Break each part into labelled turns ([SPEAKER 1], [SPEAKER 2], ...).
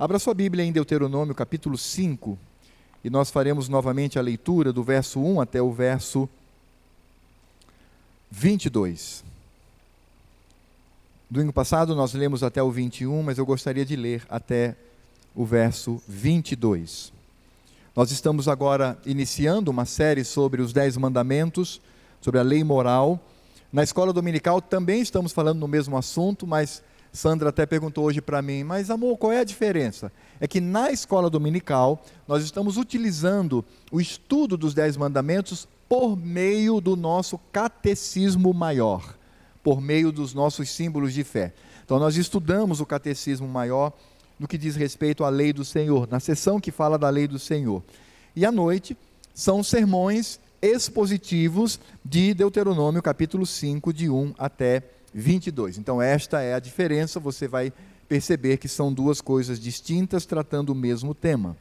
[SPEAKER 1] Abra sua Bíblia em Deuteronômio capítulo 5 e nós faremos novamente a leitura do verso 1 até o verso 22. Domingo passado nós lemos até o 21, mas eu gostaria de ler até o verso 22. Nós estamos agora iniciando uma série sobre os Dez Mandamentos, sobre a lei moral. Na escola dominical também estamos falando no mesmo assunto, mas Sandra até perguntou hoje para mim, mas amor, qual é a diferença? É que na escola dominical nós estamos utilizando o estudo dos Dez Mandamentos por meio do nosso catecismo maior, por meio dos nossos símbolos de fé. Então nós estudamos o catecismo maior no que diz respeito à lei do Senhor, na sessão que fala da lei do Senhor. E à noite são sermões expositivos de Deuteronômio capítulo 5, de 1 até 22. Então, esta é a diferença, você vai perceber que são duas coisas distintas tratando o mesmo tema.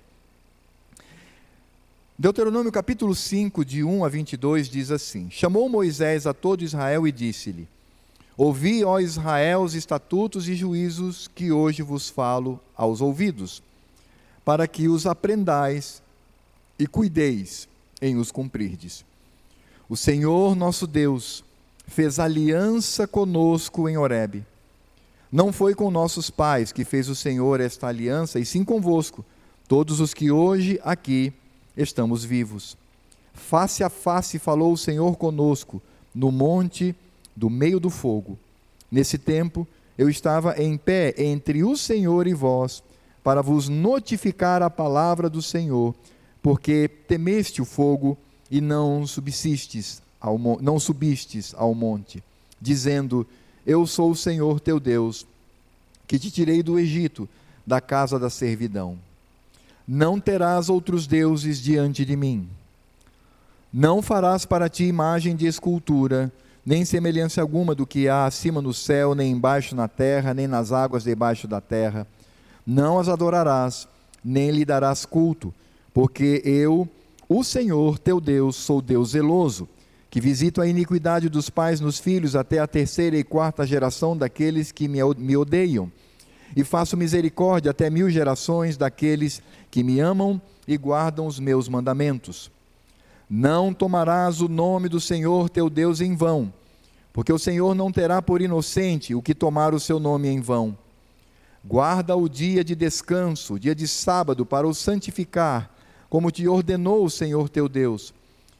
[SPEAKER 1] Deuteronômio capítulo 5, de 1 a 22, diz assim: Chamou Moisés a todo Israel e disse-lhe: Ouvi, ó Israel, os estatutos e juízos que hoje vos falo aos ouvidos, para que os aprendais e cuideis em os cumprirdes. O Senhor nosso Deus fez aliança conosco em Horebe. Não foi com nossos pais que fez o Senhor esta aliança, e sim convosco, todos os que hoje aqui estamos vivos. Face a face falou o Senhor conosco, no monte do meio do fogo. Nesse tempo, eu estava em pé entre o Senhor e vós, para vos notificar a palavra do Senhor, porque temeste o fogo e não subsistes ao, não subistes ao monte, dizendo: Eu sou o Senhor teu Deus, que te tirei do Egito, da casa da servidão. Não terás outros deuses diante de mim. Não farás para ti imagem de escultura, nem semelhança alguma do que há acima no céu, nem embaixo na terra, nem nas águas debaixo da terra. Não as adorarás, nem lhe darás culto, porque eu, o Senhor teu Deus, sou Deus zeloso que visito a iniquidade dos pais nos filhos até a terceira e quarta geração daqueles que me odeiam, e faço misericórdia até mil gerações daqueles que me amam e guardam os meus mandamentos. Não tomarás o nome do Senhor teu Deus em vão, porque o Senhor não terá por inocente o que tomar o seu nome em vão. Guarda o dia de descanso, o dia de sábado, para o santificar, como te ordenou o Senhor teu Deus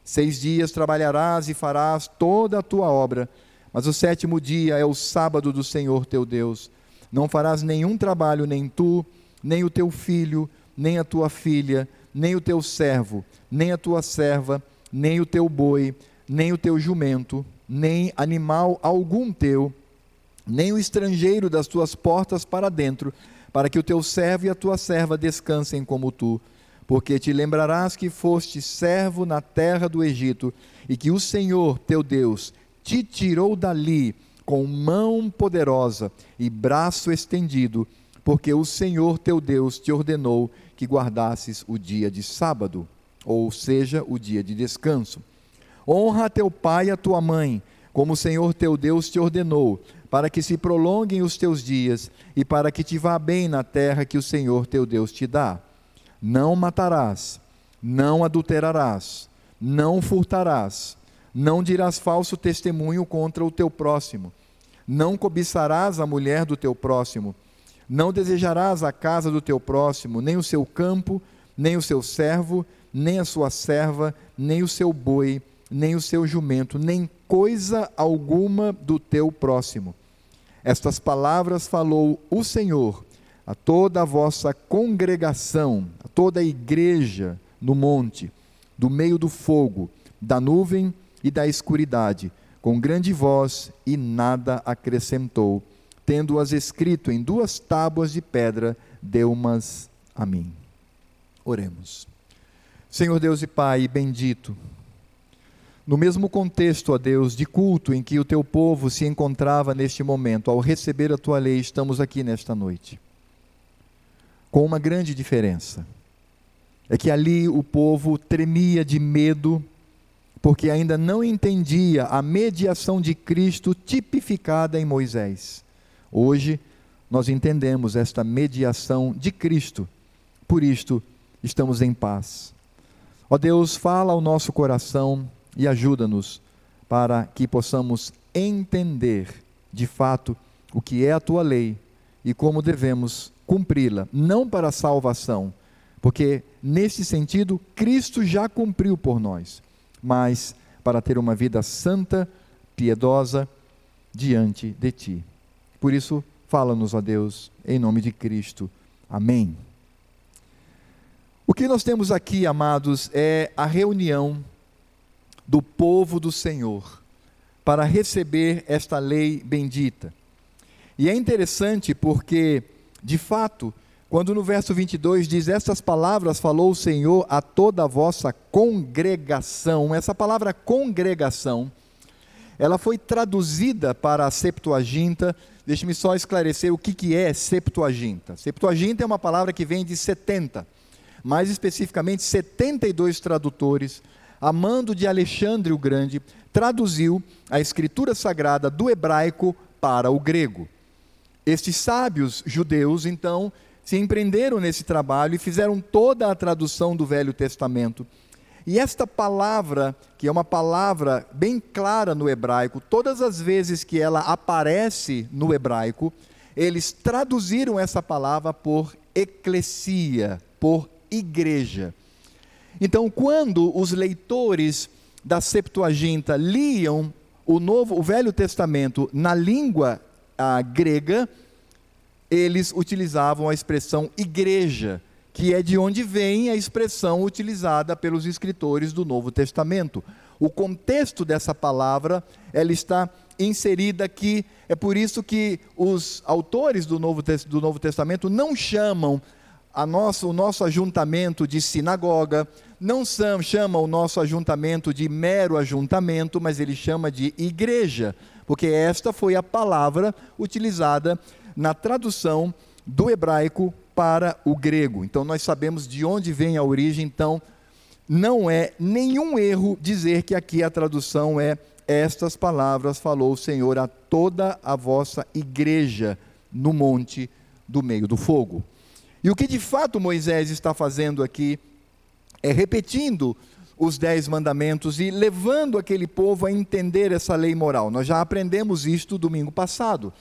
[SPEAKER 1] Seis dias trabalharás e farás toda a tua obra, mas o sétimo dia é o sábado do Senhor teu Deus. Não farás nenhum trabalho, nem tu, nem o teu filho, nem a tua filha, nem o teu servo, nem a tua serva, nem o teu boi, nem o teu jumento, nem animal algum teu, nem o estrangeiro das tuas portas para dentro, para que o teu servo e a tua serva descansem como tu porque te lembrarás que foste servo na terra do Egito e que o Senhor teu Deus te tirou dali com mão poderosa e braço estendido, porque o Senhor teu Deus te ordenou que guardasses o dia de sábado, ou seja, o dia de descanso. Honra a teu pai e a tua mãe, como o Senhor teu Deus te ordenou, para que se prolonguem os teus dias e para que te vá bem na terra que o Senhor teu Deus te dá. Não matarás, não adulterarás, não furtarás, não dirás falso testemunho contra o teu próximo, não cobiçarás a mulher do teu próximo, não desejarás a casa do teu próximo, nem o seu campo, nem o seu servo, nem a sua serva, nem o seu boi, nem o seu jumento, nem coisa alguma do teu próximo. Estas palavras falou o Senhor a toda a vossa congregação, a toda a igreja no monte, do meio do fogo, da nuvem e da escuridade, com grande voz, e nada acrescentou. Tendo-as escrito em duas tábuas de pedra, deu-mas a mim. Oremos. Senhor Deus e Pai, bendito, no mesmo contexto, ó Deus, de culto em que o teu povo se encontrava neste momento, ao receber a tua lei, estamos aqui nesta noite com uma grande diferença. É que ali o povo tremia de medo, porque ainda não entendia a mediação de Cristo tipificada em Moisés. Hoje, nós entendemos esta mediação de Cristo. Por isto, estamos em paz. Ó Deus, fala ao nosso coração e ajuda-nos para que possamos entender de fato o que é a tua lei e como devemos cumpri-la, não para a salvação, porque nesse sentido Cristo já cumpriu por nós, mas para ter uma vida santa, piedosa diante de ti. Por isso, fala-nos, ó Deus, em nome de Cristo. Amém. O que nós temos aqui, amados, é a reunião do povo do Senhor para receber esta lei bendita. E é interessante porque, de fato, quando no verso 22 diz: Estas palavras falou o Senhor a toda a vossa congregação, essa palavra congregação, ela foi traduzida para a Septuaginta. Deixe-me só esclarecer o que, que é Septuaginta. Septuaginta é uma palavra que vem de 70, mais especificamente 72 tradutores, a mando de Alexandre o Grande, traduziu a escritura sagrada do hebraico para o grego. Estes sábios judeus, então, se empreenderam nesse trabalho e fizeram toda a tradução do Velho Testamento. E esta palavra, que é uma palavra bem clara no hebraico, todas as vezes que ela aparece no hebraico, eles traduziram essa palavra por eclesia, por igreja. Então, quando os leitores da Septuaginta liam o novo, o Velho Testamento na língua ah, grega, eles utilizavam a expressão igreja, que é de onde vem a expressão utilizada pelos escritores do Novo Testamento. O contexto dessa palavra, ela está inserida aqui, é por isso que os autores do Novo, do Novo Testamento não chamam a nosso, o nosso ajuntamento de sinagoga, não chama o nosso ajuntamento de mero ajuntamento, mas ele chama de igreja, porque esta foi a palavra utilizada na tradução do hebraico para o grego. Então nós sabemos de onde vem a origem, então não é nenhum erro dizer que aqui a tradução é estas palavras falou o Senhor a toda a vossa igreja no monte do meio do fogo. E o que de fato Moisés está fazendo aqui é repetindo os dez mandamentos e levando aquele povo a entender essa lei moral. Nós já aprendemos isto domingo passado.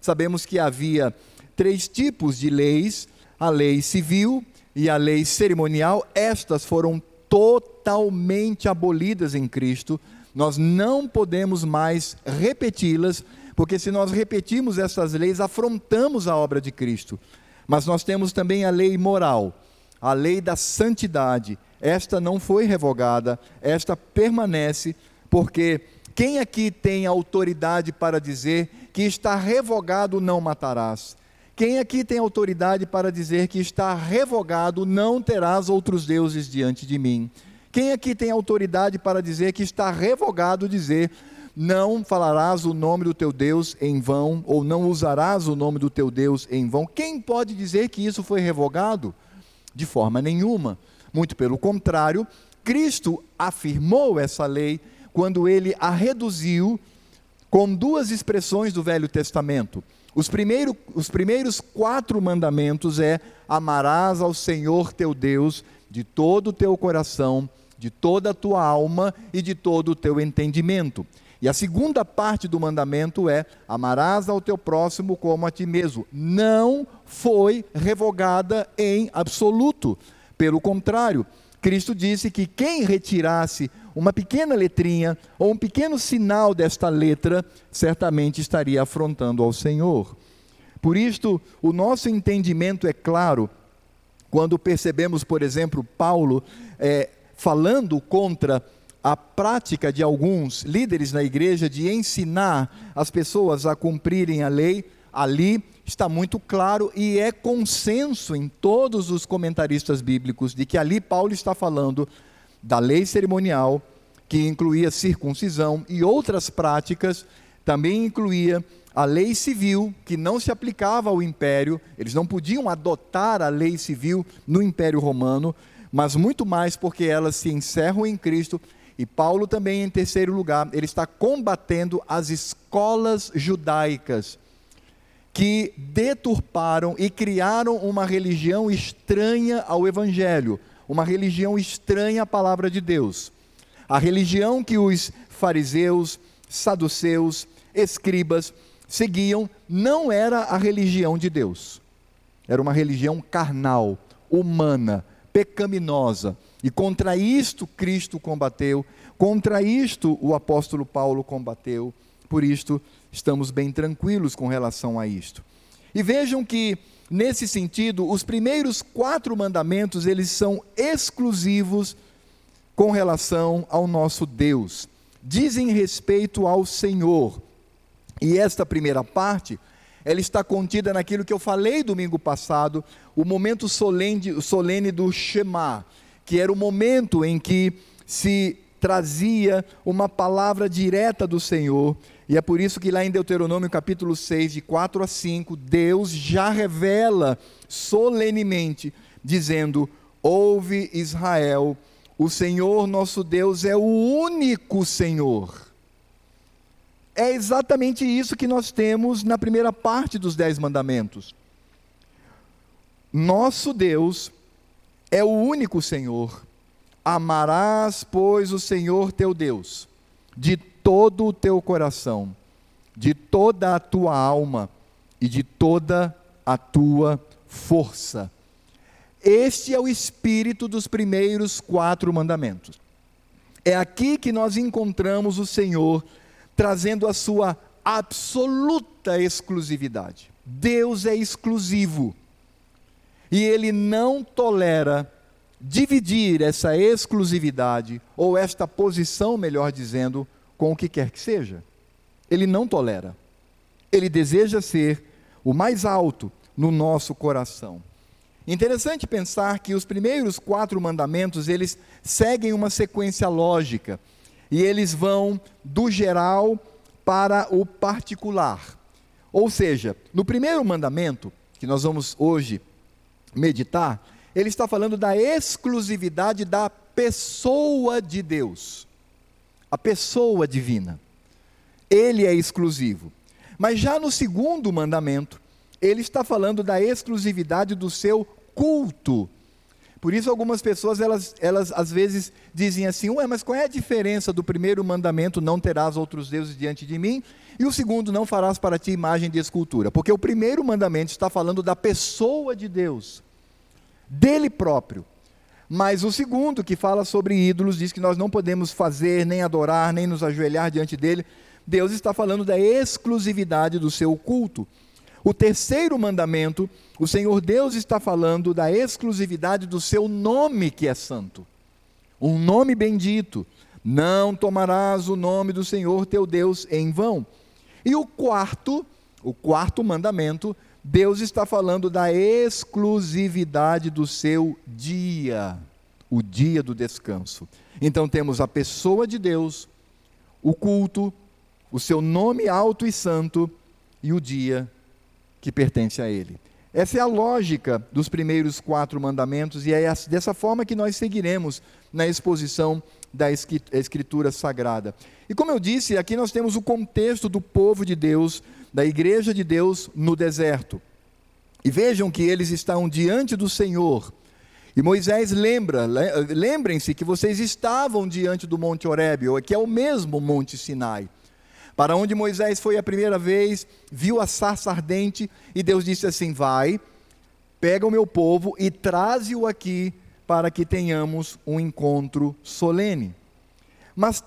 [SPEAKER 1] Sabemos que havia três tipos de leis: a lei civil e a lei cerimonial. Estas foram totalmente abolidas em Cristo. Nós não podemos mais repeti-las, porque se nós repetirmos essas leis, afrontamos a obra de Cristo. Mas nós temos também a lei moral, a lei da santidade. Esta não foi revogada, esta permanece, porque quem aqui tem autoridade para dizer que está revogado não matarás? Quem aqui tem autoridade para dizer que está revogado não terás outros deuses diante de mim? Quem aqui tem autoridade para dizer que está revogado dizer não falarás o nome do teu Deus em vão ou não usarás o nome do teu Deus em vão? Quem pode dizer que isso foi revogado? De forma nenhuma. Muito pelo contrário, Cristo afirmou essa lei quando ele a reduziu com duas expressões do Velho Testamento. Os, primeiro, os primeiros quatro mandamentos é: amarás ao Senhor teu Deus de todo o teu coração, de toda a tua alma e de todo o teu entendimento. E a segunda parte do mandamento é: amarás ao teu próximo como a ti mesmo. Não foi revogada em absoluto. Pelo contrário, Cristo disse que quem retirasse uma pequena letrinha ou um pequeno sinal desta letra, certamente estaria afrontando ao Senhor. Por isto, o nosso entendimento é claro quando percebemos, por exemplo, Paulo é, falando contra a prática de alguns líderes na igreja de ensinar as pessoas a cumprirem a lei, ali está muito claro e é consenso em todos os comentaristas bíblicos de que ali Paulo está falando da lei cerimonial, que incluía circuncisão e outras práticas, também incluía a lei civil, que não se aplicava ao império, eles não podiam adotar a lei civil no império romano, mas muito mais porque elas se encerram em Cristo. E Paulo também, em terceiro lugar, ele está combatendo as escolas judaicas que deturparam e criaram uma religião estranha ao Evangelho, uma religião estranha à palavra de Deus. A religião que os fariseus, saduceus, escribas seguiam não era a religião de Deus. Era uma religião carnal, humana, pecaminosa. E contra isto Cristo combateu, contra isto o apóstolo Paulo combateu. Por isto estamos bem tranquilos com relação a isto. E vejam que nesse sentido, os primeiros quatro mandamentos, eles são exclusivos com relação ao nosso Deus. Dizem respeito ao Senhor. E esta primeira parte, ela está contida naquilo que eu falei domingo passado, o momento solene, solene do Shema, que era o momento em que se trazia uma palavra direta do Senhor e é por isso que lá em Deuteronômio capítulo 6, de 4 a 5, Deus já revela solenemente, dizendo: Ouve Israel, o Senhor nosso Deus é o único Senhor. É exatamente isso que nós temos na primeira parte dos Dez Mandamentos. Nosso Deus é o único Senhor. Amarás, pois, o Senhor teu Deus de todo o teu coração, de toda a tua alma e de toda a tua força. Este é o espírito dos primeiros quatro mandamentos. É aqui que nós encontramos o Senhor trazendo a sua absoluta exclusividade. Deus é exclusivo. E ele não tolera dividir essa exclusividade, ou esta posição, melhor dizendo, com o que quer que seja. Ele não tolera. Ele deseja ser o mais alto no nosso coração. Interessante pensar que os primeiros quatro mandamentos, eles seguem uma sequência lógica. E eles vão do geral para o particular. Ou seja, no primeiro mandamento, que nós vamos hoje meditar, ele está falando da exclusividade da pessoa de Deus a pessoa divina. Ele é exclusivo. Mas já no segundo mandamento, ele está falando da exclusividade do seu culto. Por isso algumas pessoas, elas, elas às vezes dizem assim, ué, mas qual é a diferença do primeiro mandamento, não terás outros deuses diante de mim, e o segundo, não farás para ti imagem de escultura? Porque o primeiro mandamento está falando da pessoa de Deus, dele próprio. Mas o segundo, que fala sobre ídolos, diz que nós não podemos fazer, nem adorar, nem nos ajoelhar diante dele. Deus está falando da exclusividade do seu culto. O terceiro mandamento, o Senhor Deus está falando da exclusividade do seu nome, que é santo. Um nome bendito. Não tomarás o nome do Senhor teu Deus em vão. E o quarto, o quarto mandamento, Deus está falando da exclusividade do seu dia, o dia do descanso. Então temos a pessoa de Deus, o culto, o seu nome alto e santo e o dia que pertence a Ele. Essa é a lógica dos primeiros quatro mandamentos e é dessa forma que nós seguiremos na exposição da Escritura Sagrada. E como eu disse, aqui nós temos o contexto do povo de Deus da igreja de Deus no deserto. E vejam que eles estão diante do Senhor. E Moisés lembra, lembrem-se que vocês estavam diante do Monte Horebe, que é o mesmo Monte Sinai. Para onde Moisés foi a primeira vez, viu a sarça ardente e Deus disse assim: Vai, pega o meu povo e traze-o aqui para que tenhamos um encontro solene. Mas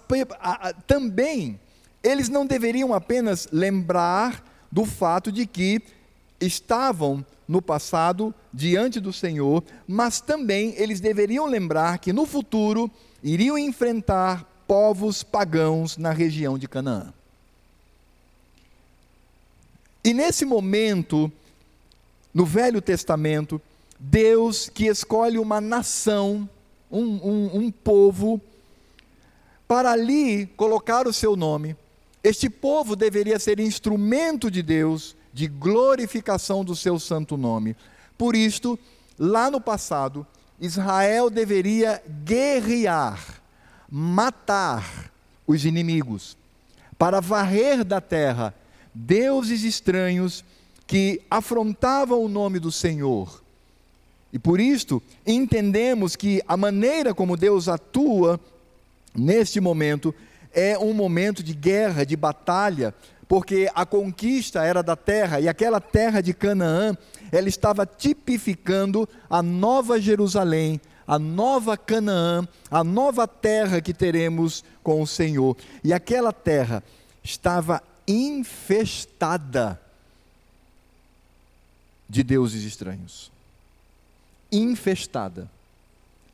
[SPEAKER 1] também eles não deveriam apenas lembrar do fato de que estavam no passado diante do Senhor, mas também eles deveriam lembrar que no futuro iriam enfrentar povos pagãos na região de Canaã. E nesse momento, no Velho Testamento, Deus que escolhe uma nação, um, um, um povo, para ali colocar o seu nome, este povo deveria ser instrumento de Deus de glorificação do seu santo nome. Por isto, lá no passado, Israel deveria guerrear, matar os inimigos, para varrer da terra deuses estranhos que afrontavam o nome do Senhor. E por isto, entendemos que a maneira como Deus atua neste momento é um momento de guerra, de batalha, porque a conquista era da terra e aquela terra de Canaã, ela estava tipificando a nova Jerusalém, a nova Canaã, a nova terra que teremos com o Senhor. E aquela terra estava infestada de deuses estranhos. Infestada.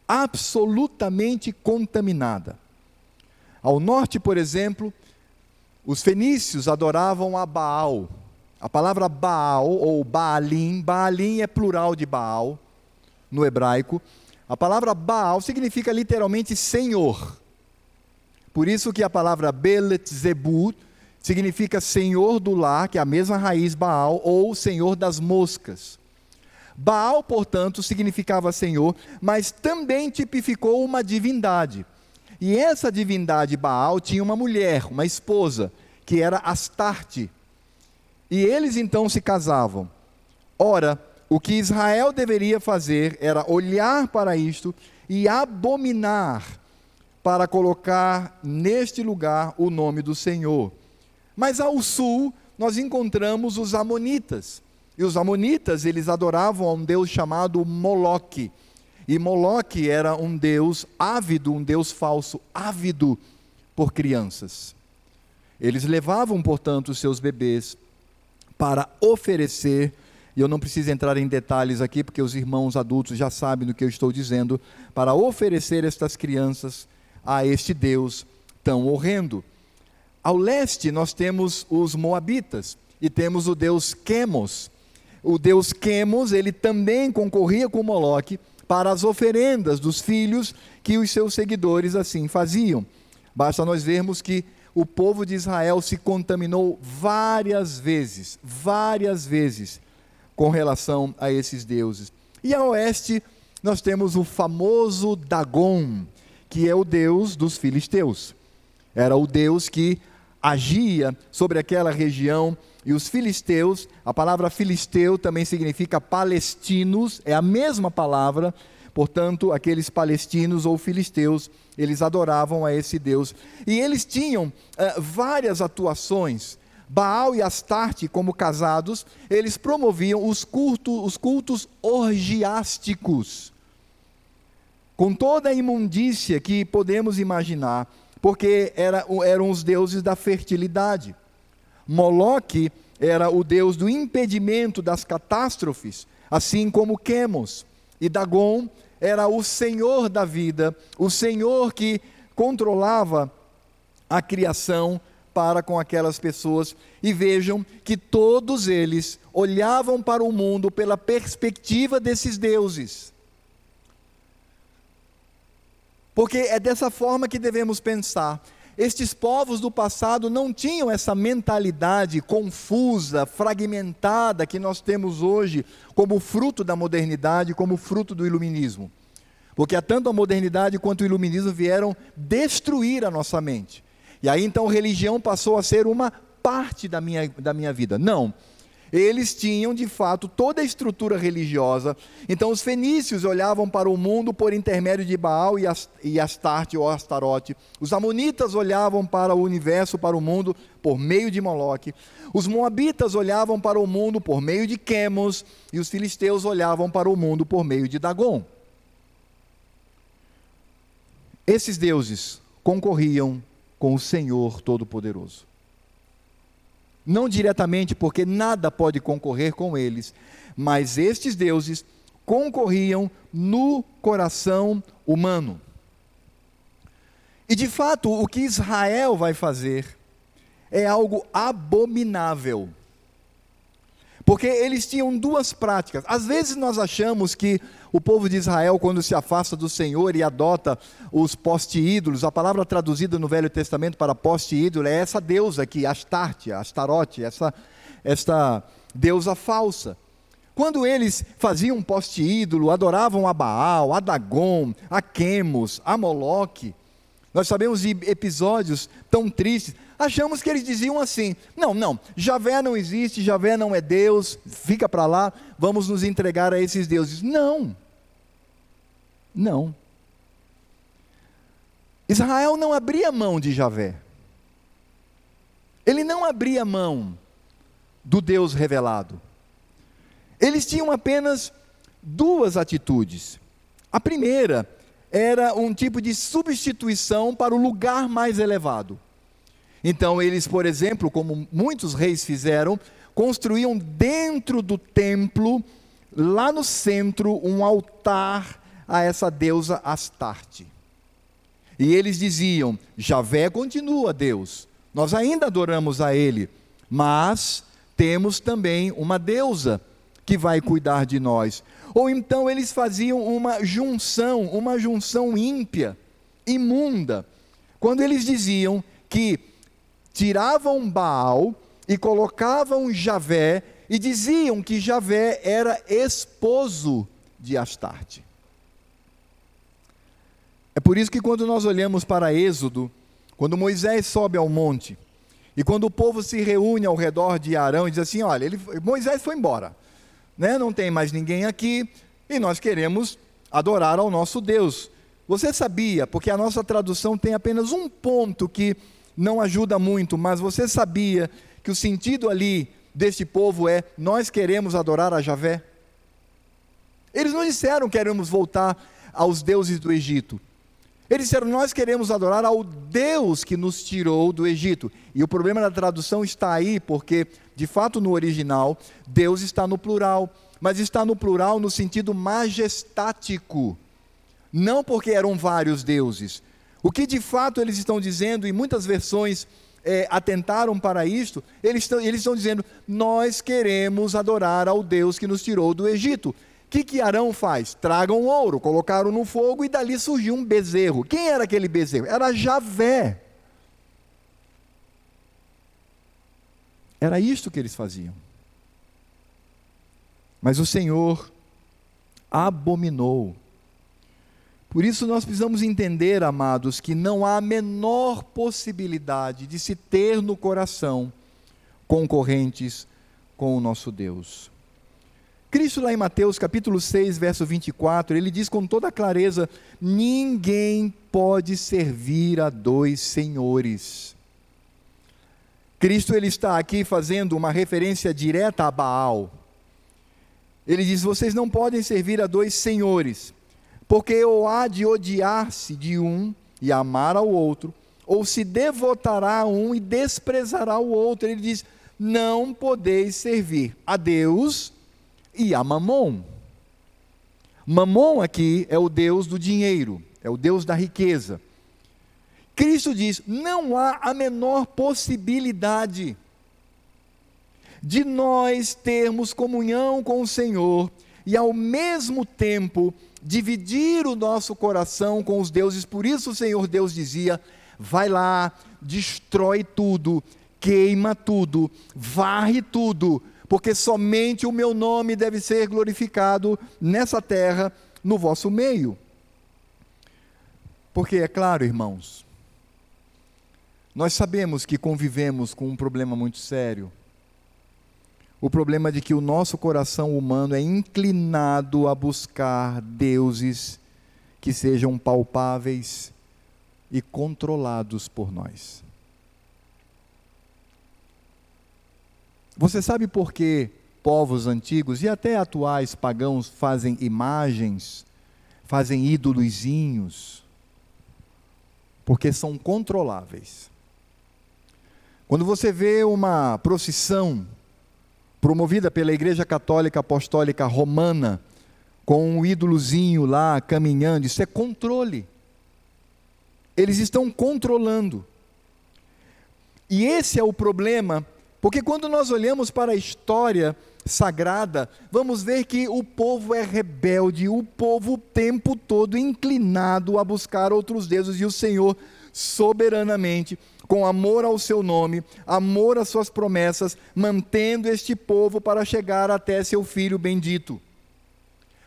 [SPEAKER 1] Absolutamente contaminada. Ao norte, por exemplo, os fenícios adoravam a Baal. A palavra Baal ou Baalim, Baalim é plural de Baal no hebraico. A palavra Baal significa literalmente Senhor. Por isso que a palavra Beletzebut significa Senhor do lar, que é a mesma raiz Baal, ou Senhor das moscas. Baal, portanto, significava Senhor, mas também tipificou uma divindade. E essa divindade Baal tinha uma mulher, uma esposa, que era Astarte. E eles então se casavam. Ora, o que Israel deveria fazer era olhar para isto e abominar para colocar neste lugar o nome do Senhor. Mas ao sul nós encontramos os amonitas. E os amonitas, eles adoravam a um deus chamado Moloque. E Moloque era um deus ávido, um deus falso, ávido por crianças. Eles levavam, portanto, os seus bebês para oferecer, e eu não preciso entrar em detalhes aqui, porque os irmãos adultos já sabem do que eu estou dizendo, para oferecer estas crianças a este Deus tão horrendo. Ao leste, nós temos os Moabitas e temos o Deus Quemos. O Deus Quemos, ele também concorria com Moloque para as oferendas dos filhos que os seus seguidores assim faziam. Basta nós vermos que o povo de Israel se contaminou várias vezes, várias vezes, com relação a esses deuses. E a oeste, nós temos o famoso Dagon, que é o deus dos filisteus. Era o deus que agia sobre aquela região e os filisteus, a palavra filisteu também significa palestinos, é a mesma palavra, portanto, aqueles palestinos ou filisteus, eles adoravam a esse Deus. E eles tinham uh, várias atuações. Baal e Astarte, como casados, eles promoviam os cultos, os cultos orgiásticos, com toda a imundícia que podemos imaginar porque era, eram os deuses da fertilidade. Moloque era o deus do impedimento das catástrofes, assim como Quemos. E Dagon era o senhor da vida, o senhor que controlava a criação para com aquelas pessoas. E vejam que todos eles olhavam para o mundo pela perspectiva desses deuses. Porque é dessa forma que devemos pensar. Estes povos do passado não tinham essa mentalidade confusa, fragmentada que nós temos hoje, como fruto da modernidade, como fruto do iluminismo. Porque tanto a modernidade quanto o iluminismo vieram destruir a nossa mente. E aí então religião passou a ser uma parte da minha, da minha vida. Não eles tinham de fato toda a estrutura religiosa. Então os fenícios olhavam para o mundo por intermédio de Baal e Astarte ou Astarote. Os amonitas olhavam para o universo, para o mundo, por meio de Moloque. Os moabitas olhavam para o mundo por meio de Quemos. E os filisteus olhavam para o mundo por meio de Dagon. Esses deuses concorriam com o Senhor Todo-Poderoso não diretamente, porque nada pode concorrer com eles, mas estes deuses concorriam no coração humano. E de fato, o que Israel vai fazer é algo abominável. Porque eles tinham duas práticas. Às vezes nós achamos que o povo de Israel, quando se afasta do Senhor e adota os poste-ídolos, a palavra traduzida no Velho Testamento para poste-ídolo é essa deusa aqui, Astarte, Astarote, essa, esta deusa falsa. Quando eles faziam poste-ídolo, adoravam a Baal, a Dagon, a Quemos, a Moloque, Nós sabemos de episódios tão tristes. Achamos que eles diziam assim: não, não, Javé não existe, Javé não é Deus, fica para lá, vamos nos entregar a esses deuses. Não. Não. Israel não abria mão de Javé. Ele não abria mão do Deus revelado. Eles tinham apenas duas atitudes. A primeira era um tipo de substituição para o lugar mais elevado. Então, eles, por exemplo, como muitos reis fizeram, construíam dentro do templo, lá no centro, um altar a essa deusa Astarte. E eles diziam: Javé continua Deus, nós ainda adoramos a Ele, mas temos também uma deusa que vai cuidar de nós. Ou então eles faziam uma junção, uma junção ímpia, imunda, quando eles diziam que tiravam Baal e colocavam Javé e diziam que Javé era esposo de Astarte. É por isso que quando nós olhamos para Êxodo, quando Moisés sobe ao monte, e quando o povo se reúne ao redor de Arão e diz assim: olha, ele, Moisés foi embora, né? não tem mais ninguém aqui, e nós queremos adorar ao nosso Deus. Você sabia, porque a nossa tradução tem apenas um ponto que não ajuda muito, mas você sabia que o sentido ali deste povo é: nós queremos adorar a Javé? Eles não disseram queremos voltar aos deuses do Egito. Eles disseram: Nós queremos adorar ao Deus que nos tirou do Egito. E o problema da tradução está aí, porque, de fato, no original, Deus está no plural, mas está no plural no sentido majestático. Não porque eram vários deuses. O que de fato eles estão dizendo, e muitas versões é, atentaram para isto, eles estão, eles estão dizendo: Nós queremos adorar ao Deus que nos tirou do Egito que, que Arão faz? Tragam ouro, colocaram no fogo e dali surgiu um bezerro. Quem era aquele bezerro? Era Javé. Era isto que eles faziam. Mas o Senhor abominou. Por isso nós precisamos entender, amados, que não há a menor possibilidade de se ter no coração concorrentes com o nosso Deus. Cristo, lá em Mateus capítulo 6, verso 24, ele diz com toda clareza: ninguém pode servir a dois senhores. Cristo ele está aqui fazendo uma referência direta a Baal. Ele diz: vocês não podem servir a dois senhores, porque ou há de odiar-se de um e amar ao outro, ou se devotará a um e desprezará o outro. Ele diz: não podeis servir a Deus e a Mamon. Mamon aqui é o Deus do dinheiro, é o Deus da riqueza. Cristo diz: não há a menor possibilidade de nós termos comunhão com o Senhor e ao mesmo tempo dividir o nosso coração com os deuses. Por isso o Senhor Deus dizia: vai lá, destrói tudo, queima tudo, varre tudo, porque somente o meu nome deve ser glorificado nessa terra, no vosso meio. Porque é claro, irmãos, nós sabemos que convivemos com um problema muito sério. O problema de que o nosso coração humano é inclinado a buscar deuses que sejam palpáveis e controlados por nós. Você sabe por que povos antigos e até atuais pagãos fazem imagens, fazem ídolozinhos? Porque são controláveis. Quando você vê uma procissão promovida pela Igreja Católica Apostólica Romana, com um ídolozinho lá caminhando, isso é controle. Eles estão controlando. E esse é o problema porque quando nós olhamos para a história sagrada, vamos ver que o povo é rebelde, o povo o tempo todo inclinado a buscar outros deuses e o Senhor soberanamente, com amor ao seu nome, amor às suas promessas, mantendo este povo para chegar até seu filho bendito.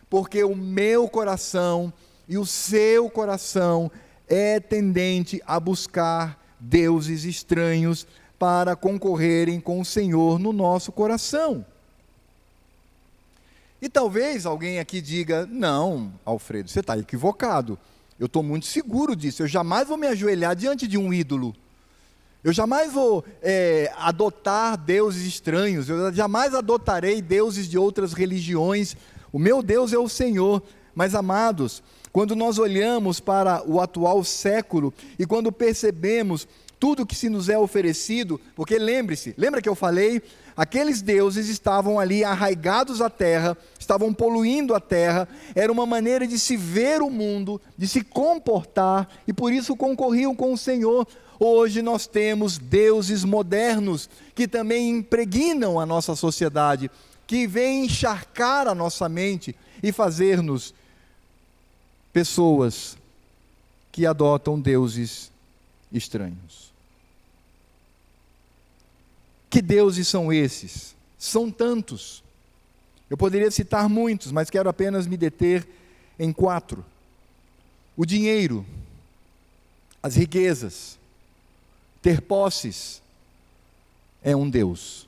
[SPEAKER 1] Porque o meu coração e o seu coração é tendente a buscar deuses estranhos para concorrerem com o Senhor no nosso coração. E talvez alguém aqui diga: não, Alfredo, você está equivocado. Eu estou muito seguro disso. Eu jamais vou me ajoelhar diante de um ídolo. Eu jamais vou é, adotar deuses estranhos. Eu jamais adotarei deuses de outras religiões. O meu Deus é o Senhor. Mas, amados, quando nós olhamos para o atual século e quando percebemos tudo que se nos é oferecido, porque lembre-se, lembra que eu falei? Aqueles deuses estavam ali arraigados à terra, estavam poluindo a terra, era uma maneira de se ver o mundo, de se comportar, e por isso concorriam com o Senhor. Hoje nós temos deuses modernos que também impregnam a nossa sociedade, que vêm encharcar a nossa mente e fazer-nos pessoas que adotam deuses estranhos. Que deuses são esses? São tantos. Eu poderia citar muitos, mas quero apenas me deter em quatro: o dinheiro, as riquezas, ter posses, é um Deus.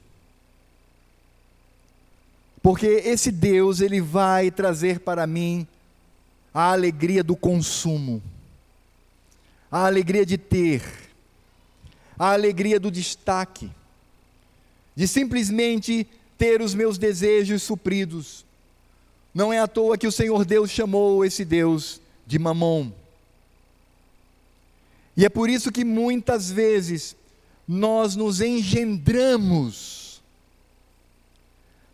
[SPEAKER 1] Porque esse Deus, ele vai trazer para mim a alegria do consumo, a alegria de ter, a alegria do destaque, de simplesmente ter os meus desejos supridos. Não é à toa que o Senhor Deus chamou esse Deus de Mamon. E é por isso que muitas vezes nós nos engendramos,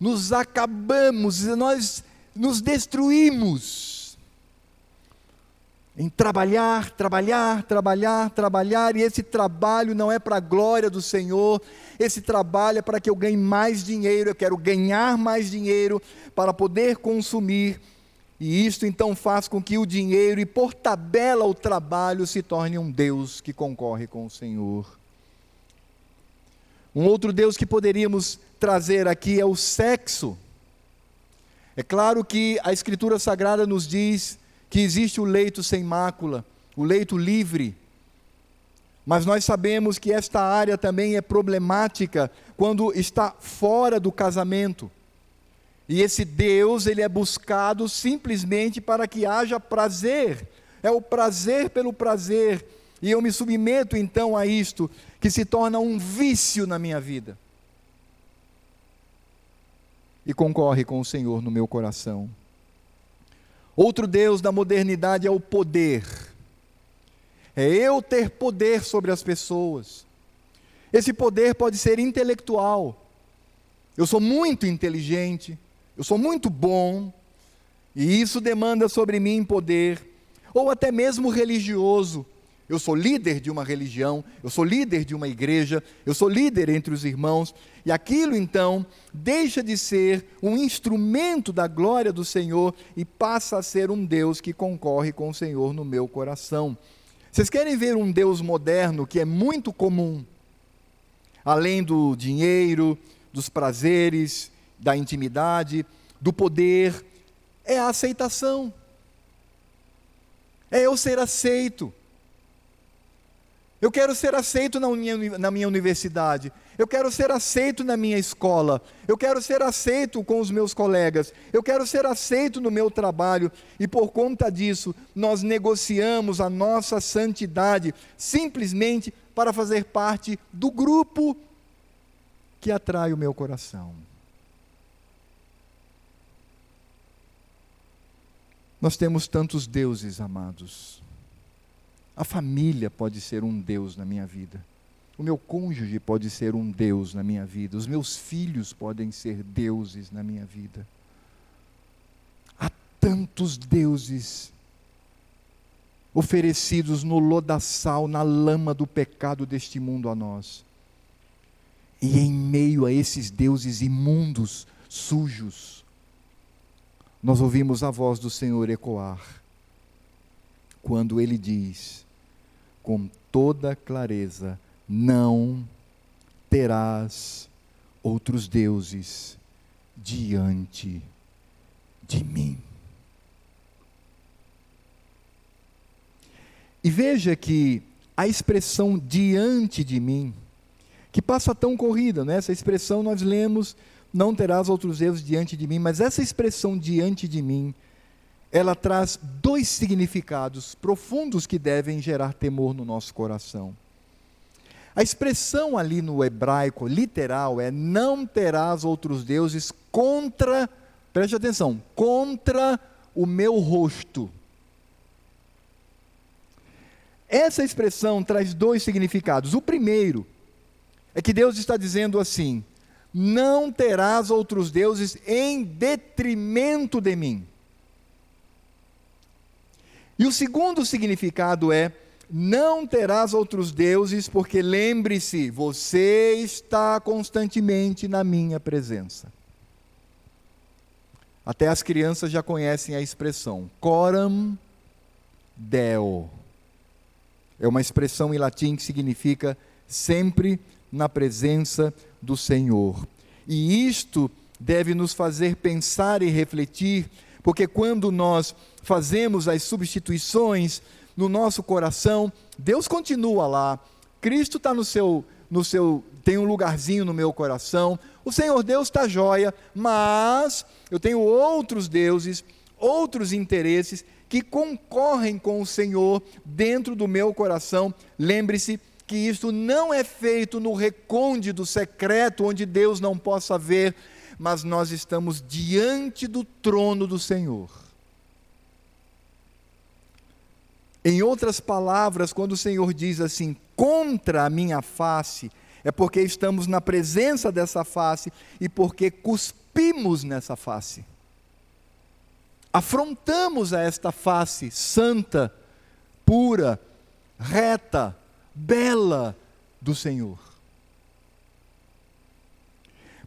[SPEAKER 1] nos acabamos, nós nos destruímos em trabalhar, trabalhar, trabalhar, trabalhar, e esse trabalho não é para a glória do Senhor, esse trabalho é para que eu ganhe mais dinheiro, eu quero ganhar mais dinheiro para poder consumir, e isto então faz com que o dinheiro e por tabela o trabalho se torne um Deus que concorre com o Senhor. Um outro Deus que poderíamos trazer aqui é o sexo. É claro que a Escritura Sagrada nos diz que existe o leito sem mácula, o leito livre. Mas nós sabemos que esta área também é problemática quando está fora do casamento. E esse Deus, ele é buscado simplesmente para que haja prazer. É o prazer pelo prazer. E eu me submeto então a isto, que se torna um vício na minha vida. E concorre com o Senhor no meu coração. Outro Deus da modernidade é o poder. É eu ter poder sobre as pessoas. Esse poder pode ser intelectual. Eu sou muito inteligente, eu sou muito bom, e isso demanda sobre mim poder. Ou até mesmo religioso. Eu sou líder de uma religião, eu sou líder de uma igreja, eu sou líder entre os irmãos, e aquilo então deixa de ser um instrumento da glória do Senhor e passa a ser um Deus que concorre com o Senhor no meu coração. Vocês querem ver um Deus moderno que é muito comum, além do dinheiro, dos prazeres, da intimidade, do poder, é a aceitação. É eu ser aceito. Eu quero ser aceito na minha, na minha universidade. Eu quero ser aceito na minha escola. Eu quero ser aceito com os meus colegas. Eu quero ser aceito no meu trabalho. E por conta disso, nós negociamos a nossa santidade simplesmente para fazer parte do grupo que atrai o meu coração. Nós temos tantos deuses, amados. A família pode ser um Deus na minha vida. O meu cônjuge pode ser um Deus na minha vida. Os meus filhos podem ser deuses na minha vida. Há tantos deuses oferecidos no lodaçal, na lama do pecado deste mundo a nós. E em meio a esses deuses imundos, sujos, nós ouvimos a voz do Senhor ecoar, quando ele diz: com toda clareza: não terás outros deuses diante de mim. E veja que a expressão diante de mim, que passa tão corrida, né? essa expressão nós lemos, não terás outros deuses diante de mim, mas essa expressão diante de mim, ela traz dois significados profundos que devem gerar temor no nosso coração. A expressão ali no hebraico literal é: não terás outros deuses contra, preste atenção, contra o meu rosto. Essa expressão traz dois significados. O primeiro é que Deus está dizendo assim: não terás outros deuses em detrimento de mim. E o segundo significado é: não terás outros deuses, porque lembre-se, você está constantemente na minha presença. Até as crianças já conhecem a expressão coram deo. É uma expressão em latim que significa sempre na presença do Senhor. E isto deve nos fazer pensar e refletir, porque quando nós fazemos as substituições, no nosso coração, Deus continua lá. Cristo está no seu, no seu, tem um lugarzinho no meu coração. O Senhor Deus está jóia, mas eu tenho outros deuses, outros interesses que concorrem com o Senhor dentro do meu coração. Lembre-se que isto não é feito no recôndito secreto onde Deus não possa ver, mas nós estamos diante do trono do Senhor. Em outras palavras, quando o Senhor diz assim, contra a minha face, é porque estamos na presença dessa face e porque cuspimos nessa face. Afrontamos a esta face santa, pura, reta, bela do Senhor.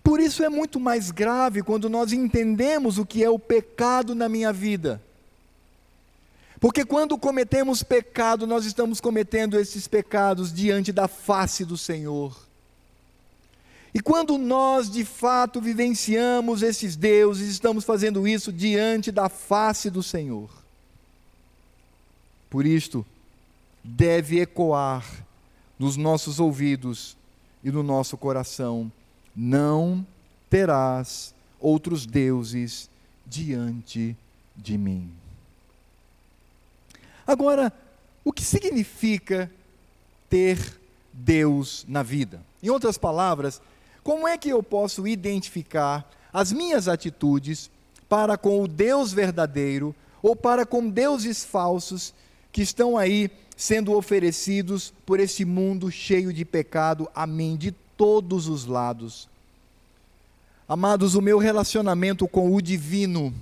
[SPEAKER 1] Por isso é muito mais grave quando nós entendemos o que é o pecado na minha vida porque quando cometemos pecado, nós estamos cometendo esses pecados diante da face do Senhor. E quando nós de fato vivenciamos esses deuses, estamos fazendo isso diante da face do Senhor. Por isto, deve ecoar nos nossos ouvidos e no nosso coração: não terás outros deuses diante de mim. Agora, o que significa ter Deus na vida? Em outras palavras, como é que eu posso identificar as minhas atitudes para com o Deus verdadeiro ou para com deuses falsos que estão aí sendo oferecidos por esse mundo cheio de pecado a mim de todos os lados? Amados, o meu relacionamento com o divino,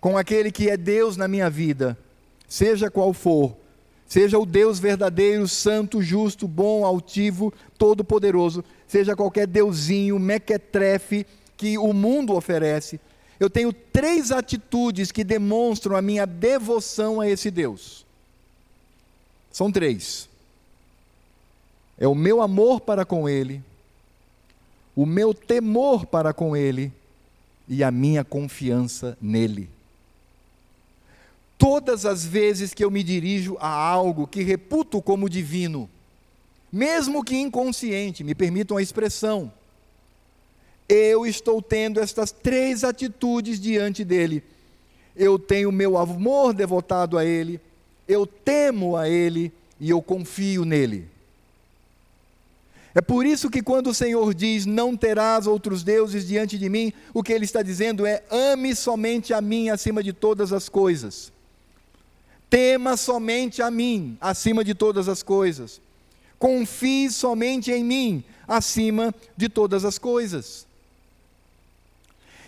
[SPEAKER 1] com aquele que é Deus na minha vida, seja qual for, seja o Deus verdadeiro, santo, justo, bom, altivo, todo-poderoso, seja qualquer deusinho, mequetrefe que o mundo oferece, eu tenho três atitudes que demonstram a minha devoção a esse Deus. São três. É o meu amor para com Ele, o meu temor para com Ele e a minha confiança nele. Todas as vezes que eu me dirijo a algo que reputo como divino, mesmo que inconsciente, me permitam a expressão, eu estou tendo estas três atitudes diante dele. Eu tenho meu amor devotado a ele, eu temo a ele e eu confio nele. É por isso que quando o Senhor diz: Não terás outros deuses diante de mim, o que ele está dizendo é: ame somente a mim acima de todas as coisas. Tema somente a mim, acima de todas as coisas. Confie somente em mim, acima de todas as coisas.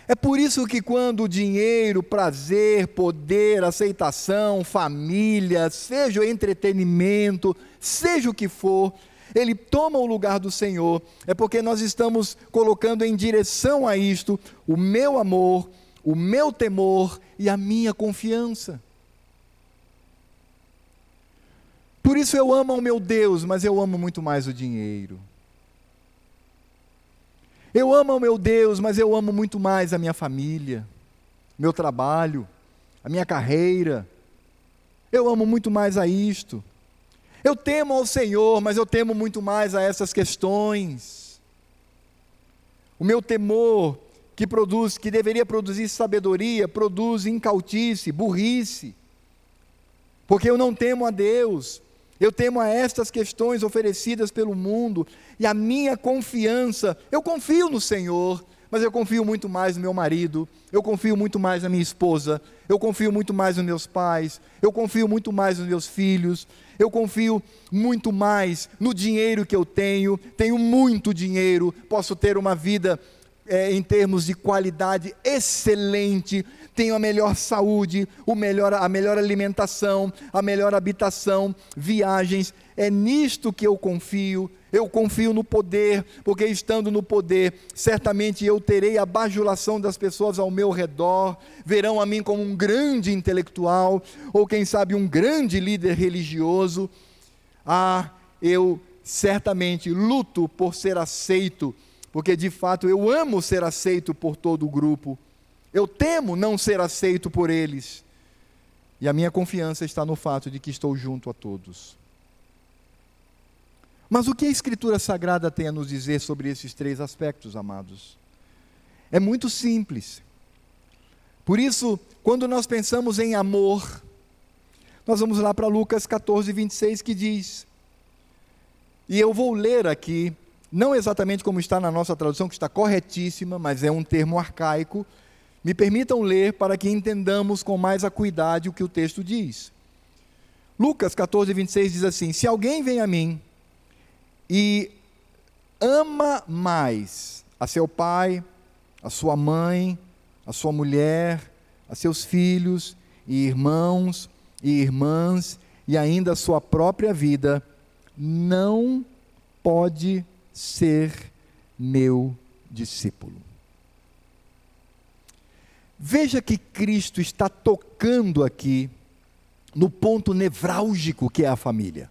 [SPEAKER 1] É por isso que, quando o dinheiro, prazer, poder, aceitação, família, seja o entretenimento, seja o que for, ele toma o lugar do Senhor, é porque nós estamos colocando em direção a isto o meu amor, o meu temor e a minha confiança. Por isso eu amo o meu Deus, mas eu amo muito mais o dinheiro. Eu amo o meu Deus, mas eu amo muito mais a minha família, meu trabalho, a minha carreira. Eu amo muito mais a isto. Eu temo ao Senhor, mas eu temo muito mais a essas questões. O meu temor que produz, que deveria produzir sabedoria, produz incautice, burrice. Porque eu não temo a Deus, eu temo a estas questões oferecidas pelo mundo, e a minha confiança, eu confio no Senhor, mas eu confio muito mais no meu marido, eu confio muito mais na minha esposa, eu confio muito mais nos meus pais, eu confio muito mais nos meus filhos, eu confio muito mais no dinheiro que eu tenho, tenho muito dinheiro, posso ter uma vida é, em termos de qualidade excelente, tenho a melhor saúde, o melhor, a melhor alimentação, a melhor habitação, viagens. É nisto que eu confio. Eu confio no poder, porque estando no poder, certamente eu terei a bajulação das pessoas ao meu redor, verão a mim como um grande intelectual, ou quem sabe um grande líder religioso. Ah, eu certamente luto por ser aceito, porque de fato eu amo ser aceito por todo o grupo eu temo não ser aceito por eles. E a minha confiança está no fato de que estou junto a todos. Mas o que a Escritura Sagrada tem a nos dizer sobre esses três aspectos, amados? É muito simples. Por isso, quando nós pensamos em amor, nós vamos lá para Lucas 14, 26, que diz: E eu vou ler aqui, não exatamente como está na nossa tradução, que está corretíssima, mas é um termo arcaico, me permitam ler para que entendamos com mais acuidade o que o texto diz. Lucas 14, 26 diz assim: Se alguém vem a mim e ama mais a seu pai, a sua mãe, a sua mulher, a seus filhos e irmãos e irmãs e ainda a sua própria vida, não pode ser meu discípulo. Veja que Cristo está tocando aqui no ponto nevrálgico que é a família.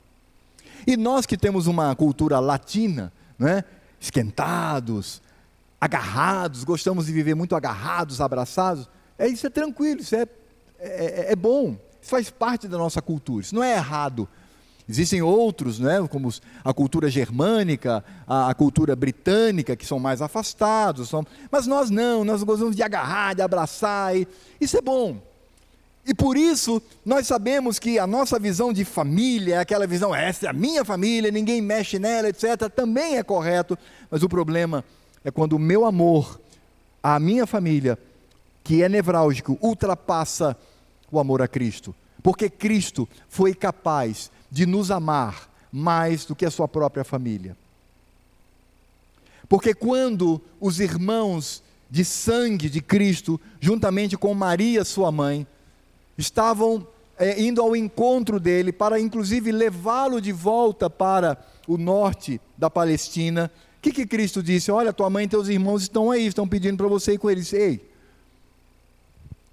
[SPEAKER 1] E nós que temos uma cultura latina, né, esquentados, agarrados, gostamos de viver muito agarrados, abraçados, é isso é tranquilo, isso é, é, é bom, isso faz parte da nossa cultura, isso não é errado. Existem outros, né, como a cultura germânica, a, a, cultura britânica, que são mais afastados. São, mas nós não, nós gostamos de agarrar, de abraçar. E, isso é bom. E por isso nós sabemos que a nossa visão de família, aquela visão, essa é a minha família, ninguém mexe nela, etc., também é correto. Mas o problema é quando o meu amor à minha família, que é nevrálgico, ultrapassa o amor a Cristo. Porque Cristo foi capaz de nos amar mais do que a sua própria família. Porque quando os irmãos de sangue de Cristo, juntamente com Maria, sua mãe, estavam é, indo ao encontro dele para, inclusive, levá-lo de volta para o norte da Palestina, o que, que Cristo disse? Olha, tua mãe e teus irmãos estão aí, estão pedindo para você ir com eles. Ei,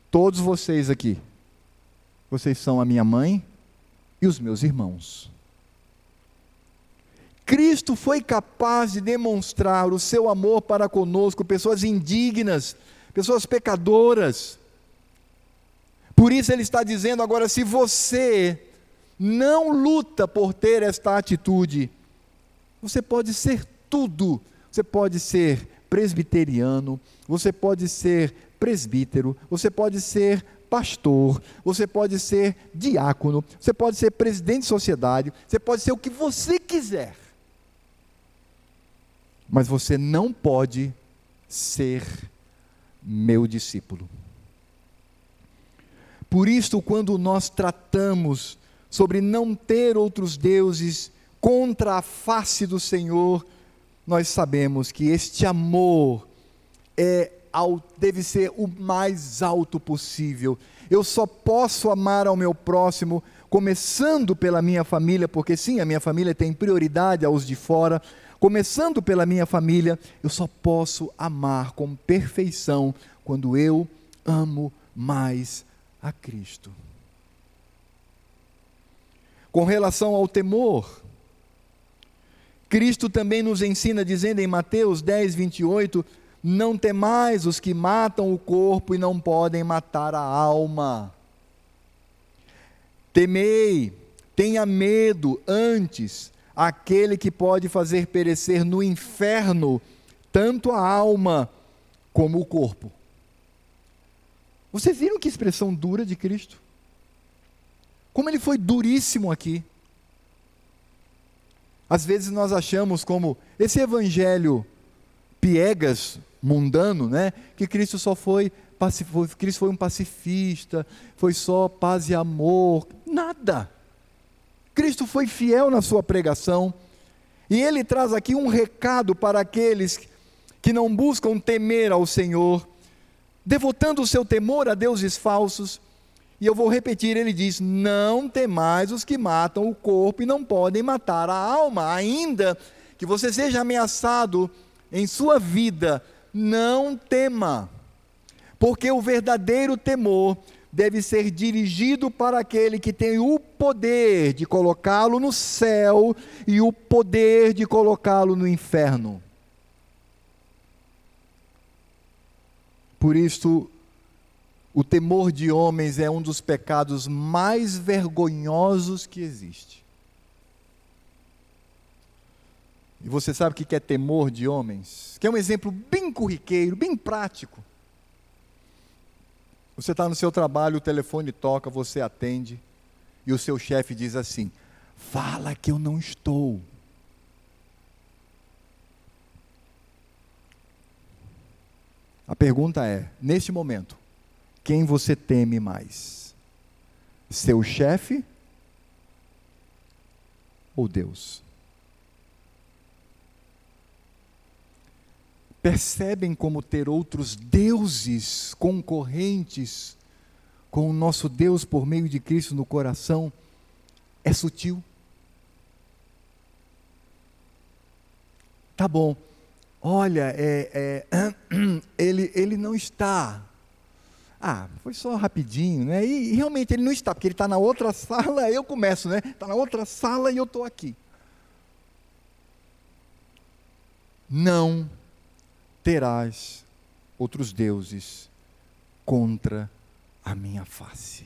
[SPEAKER 1] todos vocês aqui, vocês são a minha mãe e os meus irmãos. Cristo foi capaz de demonstrar o seu amor para conosco, pessoas indignas, pessoas pecadoras. Por isso ele está dizendo agora: se você não luta por ter esta atitude, você pode ser tudo. Você pode ser presbiteriano, você pode ser presbítero, você pode ser pastor, você pode ser diácono, você pode ser presidente de sociedade, você pode ser o que você quiser. Mas você não pode ser meu discípulo. Por isto, quando nós tratamos sobre não ter outros deuses contra a face do Senhor, nós sabemos que este amor é deve ser o mais alto possível. Eu só posso amar ao meu próximo, começando pela minha família, porque sim, a minha família tem prioridade aos de fora. Começando pela minha família, eu só posso amar com perfeição quando eu amo mais a Cristo. Com relação ao temor, Cristo também nos ensina, dizendo em Mateus 10, 28, não temais os que matam o corpo e não podem matar a alma. Temei, tenha medo antes aquele que pode fazer perecer no inferno tanto a alma como o corpo. Vocês viram que expressão dura de Cristo? Como ele foi duríssimo aqui. Às vezes nós achamos como esse evangelho piegas, mundano, né? Que Cristo só foi, Cristo foi um pacifista, foi só paz e amor. Nada. Cristo foi fiel na sua pregação. E ele traz aqui um recado para aqueles que não buscam temer ao Senhor, devotando o seu temor a deuses falsos. E eu vou repetir: ele diz: Não temais os que matam o corpo e não podem matar a alma, ainda que você seja ameaçado em sua vida, não tema, porque o verdadeiro temor deve ser dirigido para aquele que tem o poder de colocá-lo no céu e o poder de colocá-lo no inferno. Por isso, o temor de homens é um dos pecados mais vergonhosos que existe. E você sabe o que é temor de homens? Que é um exemplo bem corriqueiro, bem prático. Você está no seu trabalho, o telefone toca, você atende, e o seu chefe diz assim: Fala que eu não estou. A pergunta é: neste momento, quem você teme mais? Seu chefe ou Deus? Percebem como ter outros deuses concorrentes com o nosso Deus por meio de Cristo no coração é sutil? Tá bom, olha, é, é, ele, ele não está. Ah, foi só rapidinho, né? E, e realmente ele não está, porque ele está na outra sala, eu começo, né? Está na outra sala e eu estou aqui. Não terás outros deuses contra a minha face.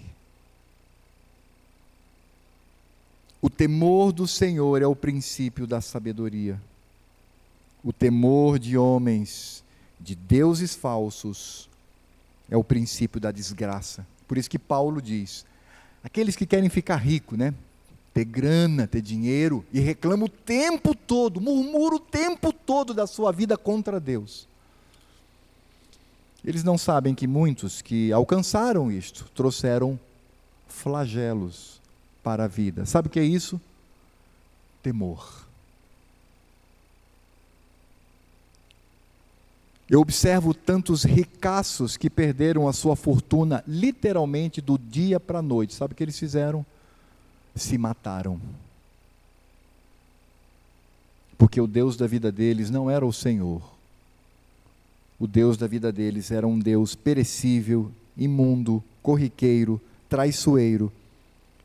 [SPEAKER 1] O temor do Senhor é o princípio da sabedoria. O temor de homens, de deuses falsos, é o princípio da desgraça. Por isso que Paulo diz: aqueles que querem ficar ricos, né? ter grana, ter dinheiro, e reclama o tempo todo, murmura o tempo todo da sua vida contra Deus. Eles não sabem que muitos que alcançaram isto trouxeram flagelos para a vida. Sabe o que é isso? Temor. Eu observo tantos ricaços que perderam a sua fortuna literalmente do dia para a noite. Sabe o que eles fizeram? se mataram. Porque o Deus da vida deles não era o Senhor. O Deus da vida deles era um Deus perecível, imundo, corriqueiro, traiçoeiro,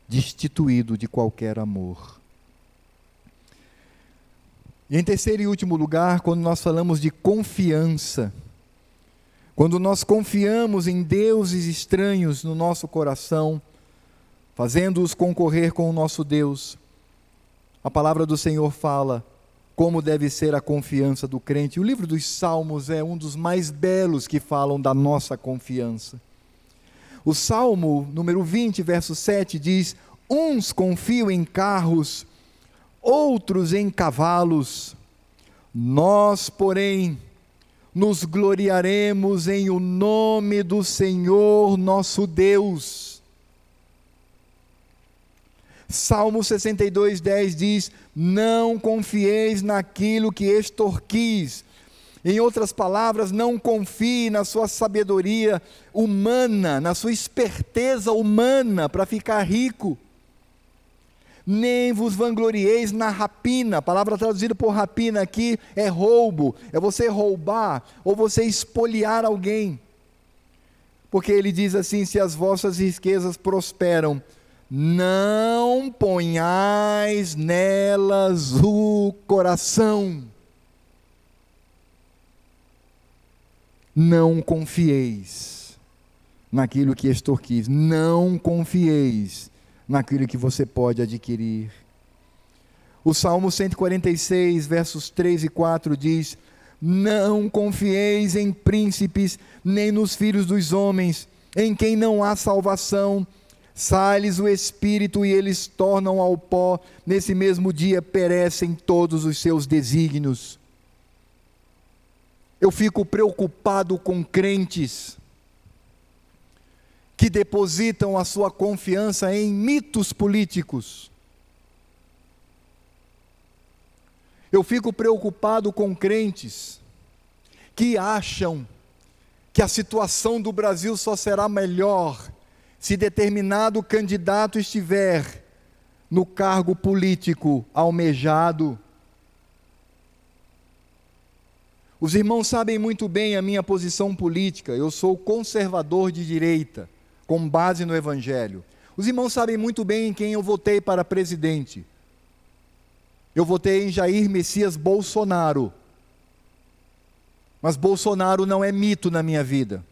[SPEAKER 1] destituído de qualquer amor. E em terceiro e último lugar, quando nós falamos de confiança, quando nós confiamos em deuses estranhos no nosso coração, fazendo-os concorrer com o nosso Deus. A palavra do Senhor fala como deve ser a confiança do crente. O livro dos Salmos é um dos mais belos que falam da nossa confiança. O Salmo número 20, verso 7 diz: Uns confiam em carros, outros em cavalos. Nós, porém, nos gloriaremos em o nome do Senhor nosso Deus Salmo 62, 10 diz: Não confieis naquilo que extorquis. Em outras palavras, não confie na sua sabedoria humana, na sua esperteza humana para ficar rico. Nem vos vanglorieis na rapina. A palavra traduzida por rapina aqui é roubo, é você roubar ou você espoliar alguém. Porque ele diz assim: se as vossas riquezas prosperam, não ponhais nelas o coração. Não confieis naquilo que extorquis, não confieis naquilo que você pode adquirir. O Salmo 146, versos 3 e 4 diz: Não confieis em príncipes, nem nos filhos dos homens, em quem não há salvação. Sai-lhes o espírito e eles tornam ao pó, nesse mesmo dia perecem todos os seus desígnios. Eu fico preocupado com crentes que depositam a sua confiança em mitos políticos. Eu fico preocupado com crentes que acham que a situação do Brasil só será melhor se determinado candidato estiver no cargo político almejado. Os irmãos sabem muito bem a minha posição política, eu sou conservador de direita, com base no Evangelho. Os irmãos sabem muito bem em quem eu votei para presidente. Eu votei em Jair Messias Bolsonaro. Mas Bolsonaro não é mito na minha vida.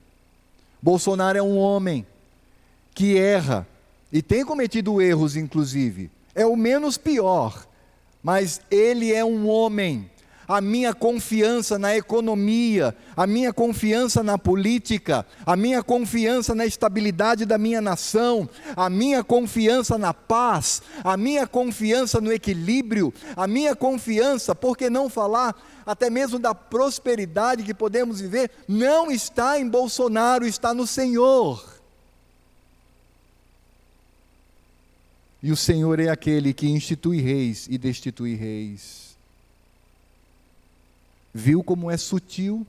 [SPEAKER 1] Bolsonaro é um homem que erra e tem cometido erros, inclusive. É o menos pior, mas ele é um homem a minha confiança na economia, a minha confiança na política, a minha confiança na estabilidade da minha nação, a minha confiança na paz, a minha confiança no equilíbrio, a minha confiança, por que não falar até mesmo da prosperidade que podemos viver, não está em Bolsonaro, está no Senhor. E o Senhor é aquele que institui reis e destitui reis. Viu como é sutil?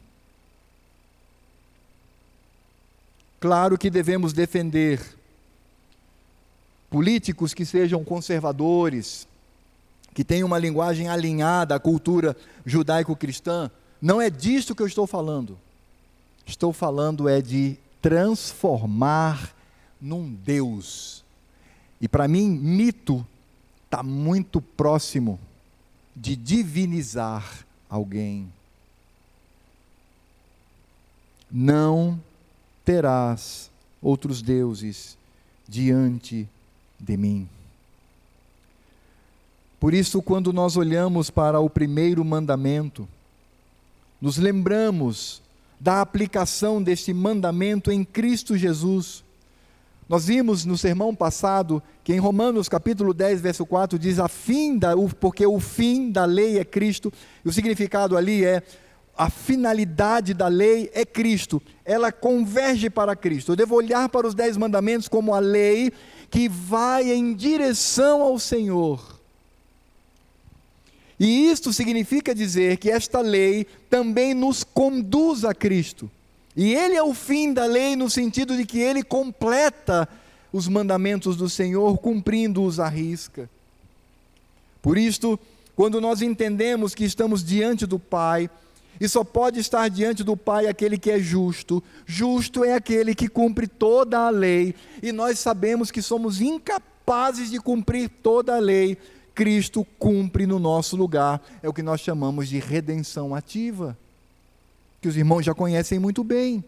[SPEAKER 1] Claro que devemos defender políticos que sejam conservadores, que tenham uma linguagem alinhada à cultura judaico-cristã. Não é disto que eu estou falando. Estou falando é de transformar num Deus. E para mim, mito está muito próximo de divinizar alguém. Não terás outros deuses diante de mim. Por isso, quando nós olhamos para o primeiro mandamento, nos lembramos da aplicação deste mandamento em Cristo Jesus nós vimos no sermão passado que em Romanos capítulo 10, verso 4 diz a fim da, porque o fim da lei é Cristo, e o significado ali é a finalidade da lei é Cristo, ela converge para Cristo. Eu devo olhar para os dez mandamentos como a lei que vai em direção ao Senhor. E isto significa dizer que esta lei também nos conduz a Cristo. E ele é o fim da lei no sentido de que ele completa os mandamentos do Senhor, cumprindo-os à risca. Por isto, quando nós entendemos que estamos diante do Pai, e só pode estar diante do Pai aquele que é justo, justo é aquele que cumpre toda a lei, e nós sabemos que somos incapazes de cumprir toda a lei, Cristo cumpre no nosso lugar, é o que nós chamamos de redenção ativa que os irmãos já conhecem muito bem.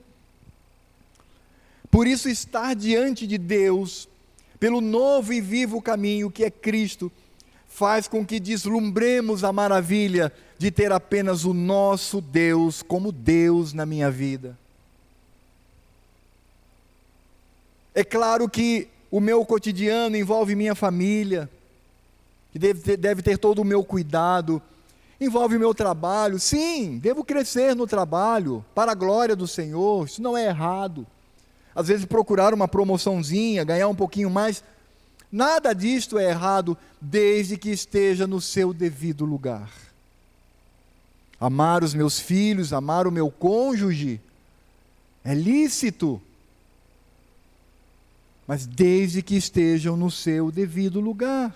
[SPEAKER 1] Por isso, estar diante de Deus, pelo novo e vivo caminho que é Cristo, faz com que deslumbremos a maravilha de ter apenas o nosso Deus como Deus na minha vida. É claro que o meu cotidiano envolve minha família, que deve ter, deve ter todo o meu cuidado, envolve o meu trabalho. Sim, devo crescer no trabalho, para a glória do Senhor, isso não é errado. Às vezes procurar uma promoçãozinha, ganhar um pouquinho mais, nada disto é errado, desde que esteja no seu devido lugar. Amar os meus filhos, amar o meu cônjuge, é lícito, mas desde que estejam no seu devido lugar.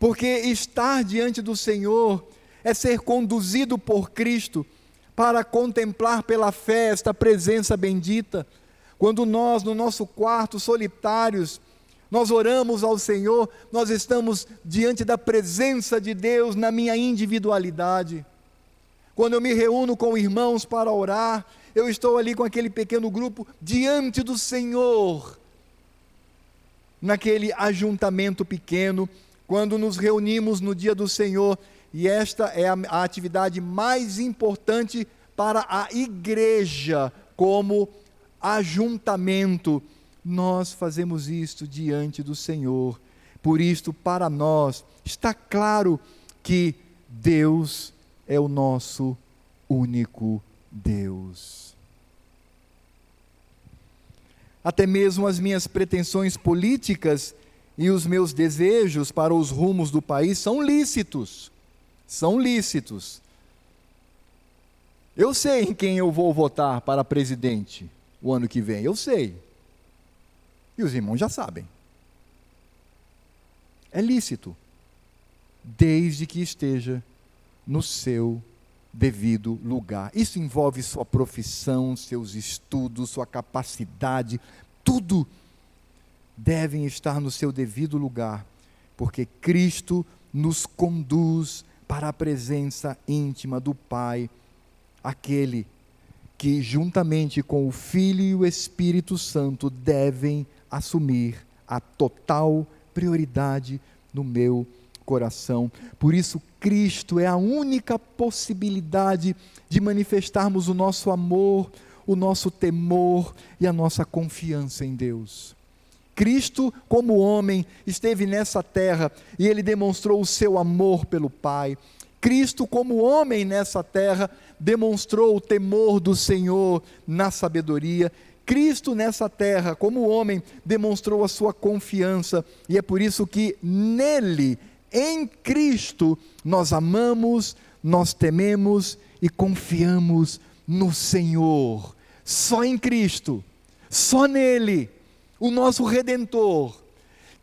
[SPEAKER 1] Porque estar diante do Senhor é ser conduzido por Cristo para contemplar pela fé esta presença bendita. Quando nós, no nosso quarto, solitários, nós oramos ao Senhor, nós estamos diante da presença de Deus na minha individualidade. Quando eu me reúno com irmãos para orar, eu estou ali com aquele pequeno grupo diante do Senhor, naquele ajuntamento pequeno, quando nos reunimos no dia do Senhor, e esta é a, a atividade mais importante para a igreja, como ajuntamento. Nós fazemos isto diante do Senhor. Por isto, para nós, está claro que Deus é o nosso único Deus. Até mesmo as minhas pretensões políticas e os meus desejos para os rumos do país são lícitos. São lícitos. Eu sei em quem eu vou votar para presidente o ano que vem, eu sei. E os irmãos já sabem. É lícito, desde que esteja no seu devido lugar. Isso envolve sua profissão, seus estudos, sua capacidade, tudo devem estar no seu devido lugar, porque Cristo nos conduz para a presença íntima do Pai, aquele que, juntamente com o Filho e o Espírito Santo, devem assumir a total prioridade no meu coração. Por isso, Cristo é a única possibilidade de manifestarmos o nosso amor, o nosso temor e a nossa confiança em Deus. Cristo, como homem, esteve nessa terra e ele demonstrou o seu amor pelo Pai. Cristo, como homem nessa terra, demonstrou o temor do Senhor na sabedoria. Cristo nessa terra, como homem, demonstrou a sua confiança, e é por isso que nele em Cristo, nós amamos, nós tememos e confiamos no Senhor. Só em Cristo, só nele, o nosso redentor.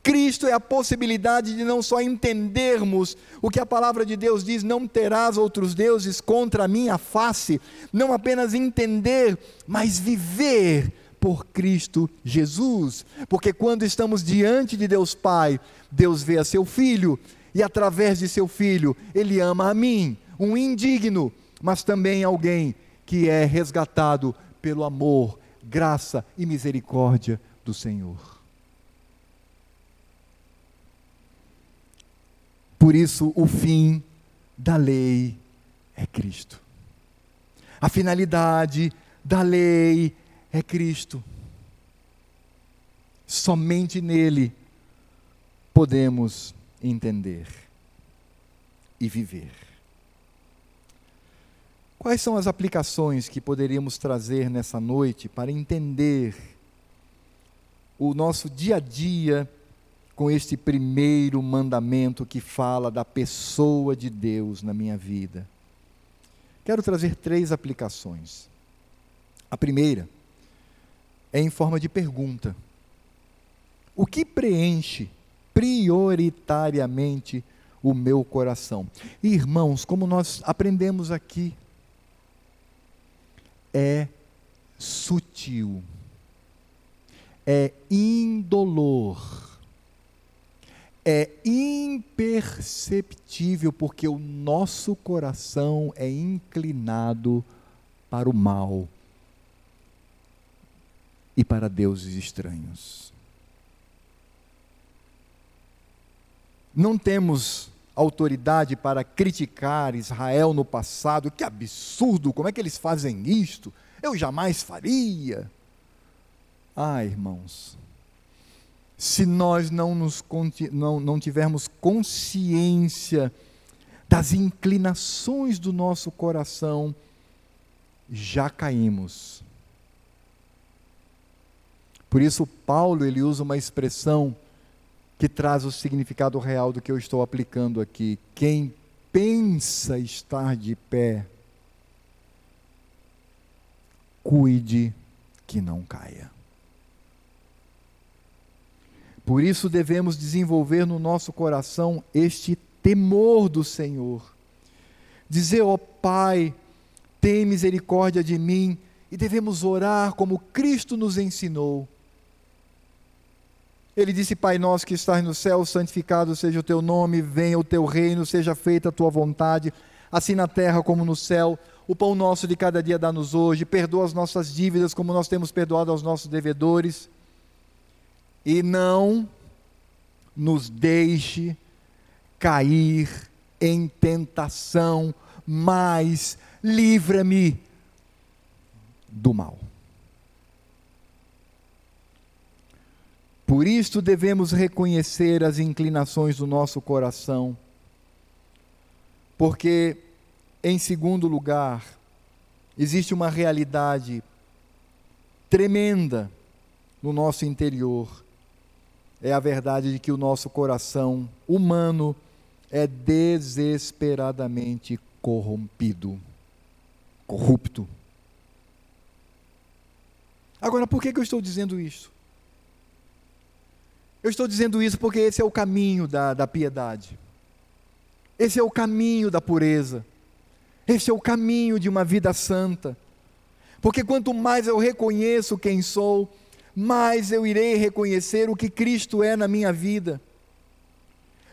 [SPEAKER 1] Cristo é a possibilidade de não só entendermos o que a palavra de Deus diz, não terás outros deuses contra a minha face, não apenas entender, mas viver por Cristo Jesus. Porque quando estamos diante de Deus Pai, Deus vê a seu filho, e através de seu filho, ele ama a mim, um indigno, mas também alguém que é resgatado pelo amor, graça e misericórdia do Senhor. Por isso, o fim da lei é Cristo. A finalidade da lei é Cristo. Somente nele podemos entender e viver. Quais são as aplicações que poderíamos trazer nessa noite para entender o nosso dia a dia com este primeiro mandamento que fala da pessoa de Deus na minha vida? Quero trazer três aplicações. A primeira é em forma de pergunta: O que preenche prioritariamente o meu coração. Irmãos, como nós aprendemos aqui, é sutil, é indolor, é imperceptível, porque o nosso coração é inclinado para o mal e para deuses estranhos. Não temos autoridade para criticar Israel no passado. Que absurdo! Como é que eles fazem isto? Eu jamais faria. Ah, irmãos, se nós não, nos, não, não tivermos consciência das inclinações do nosso coração, já caímos. Por isso, Paulo ele usa uma expressão que traz o significado real do que eu estou aplicando aqui. Quem pensa estar de pé, cuide que não caia. Por isso devemos desenvolver no nosso coração este temor do Senhor. Dizer, ó oh, Pai, tem misericórdia de mim, e devemos orar como Cristo nos ensinou ele disse: Pai nosso que estás no céu, santificado seja o teu nome, venha o teu reino, seja feita a tua vontade, assim na terra como no céu. O pão nosso de cada dia dá-nos hoje, perdoa as nossas dívidas como nós temos perdoado aos nossos devedores. E não nos deixe cair em tentação, mas livra-me do mal. Por isso devemos reconhecer as inclinações do nosso coração, porque, em segundo lugar, existe uma realidade tremenda no nosso interior. É a verdade de que o nosso coração humano é desesperadamente corrompido, corrupto. Agora, por que, eu estou dizendo isso? Eu estou dizendo isso porque esse é o caminho da, da piedade, esse é o caminho da pureza, esse é o caminho de uma vida santa. Porque quanto mais eu reconheço quem sou, mais eu irei reconhecer o que Cristo é na minha vida.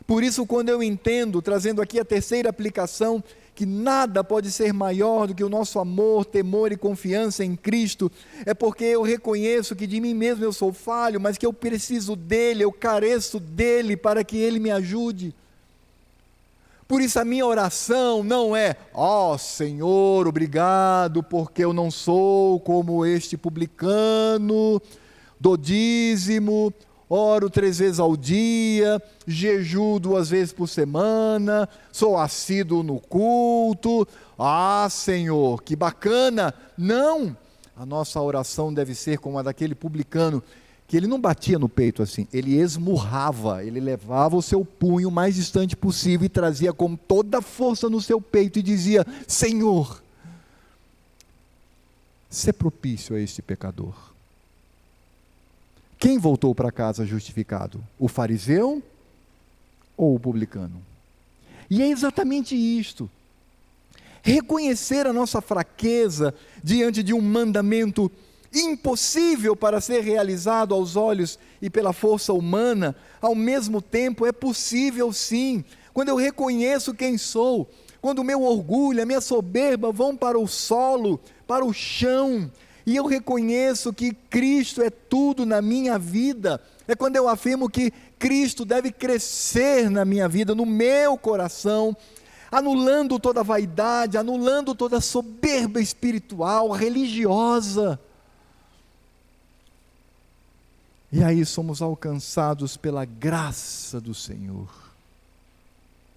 [SPEAKER 1] Por isso, quando eu entendo, trazendo aqui a terceira aplicação, que nada pode ser maior do que o nosso amor, temor e confiança em Cristo, é porque eu reconheço que de mim mesmo eu sou falho, mas que eu preciso dele, eu careço dele para que ele me ajude. Por isso a minha oração não é, ó oh, Senhor, obrigado, porque eu não sou como este publicano, do dízimo, oro três vezes ao dia, jejuo duas vezes por semana, sou assíduo no culto. Ah, Senhor, que bacana! Não! A nossa oração deve ser como a daquele publicano, que ele não batia no peito assim, ele esmurrava, ele levava o seu punho o mais distante possível e trazia com toda a força no seu peito e dizia: Senhor, se propício a este pecador quem voltou para casa justificado? O fariseu ou o publicano? E é exatamente isto. Reconhecer a nossa fraqueza diante de um mandamento impossível para ser realizado aos olhos e pela força humana, ao mesmo tempo é possível sim. Quando eu reconheço quem sou, quando o meu orgulho, a minha soberba vão para o solo, para o chão, e eu reconheço que Cristo é tudo na minha vida. É quando eu afirmo que Cristo deve crescer na minha vida, no meu coração, anulando toda vaidade, anulando toda soberba espiritual, religiosa. E aí somos alcançados pela graça do Senhor.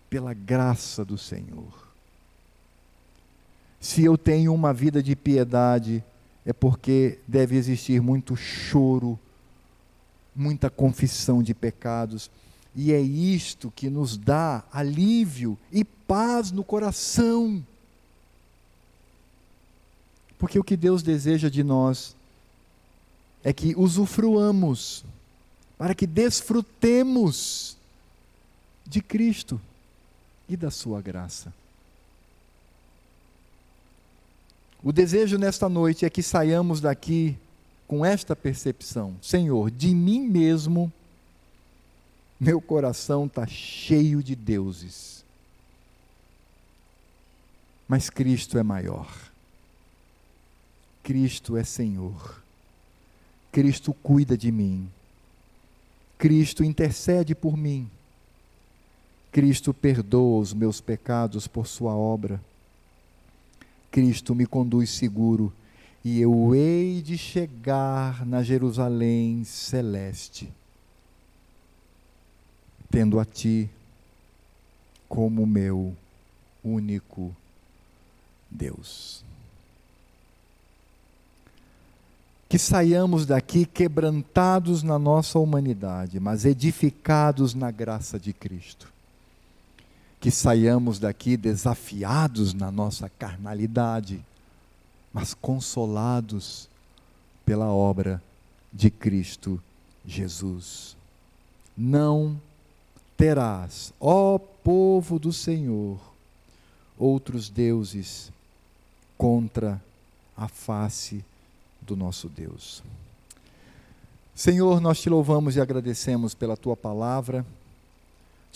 [SPEAKER 1] Pela graça do Senhor. Se eu tenho uma vida de piedade, é porque deve existir muito choro, muita confissão de pecados, e é isto que nos dá alívio e paz no coração. Porque o que Deus deseja de nós é que usufruamos, para que desfrutemos de Cristo e da Sua graça. O desejo nesta noite é que saiamos daqui com esta percepção: Senhor, de mim mesmo, meu coração está cheio de deuses. Mas Cristo é maior. Cristo é Senhor. Cristo cuida de mim. Cristo intercede por mim. Cristo perdoa os meus pecados por Sua obra. Cristo me conduz seguro e eu hei de chegar na Jerusalém celeste, tendo a Ti como meu único Deus. Que saiamos daqui quebrantados na nossa humanidade, mas edificados na graça de Cristo que saiamos daqui desafiados na nossa carnalidade, mas consolados pela obra de Cristo Jesus. Não terás, ó povo do Senhor, outros deuses contra a face do nosso Deus. Senhor, nós te louvamos e agradecemos pela tua palavra.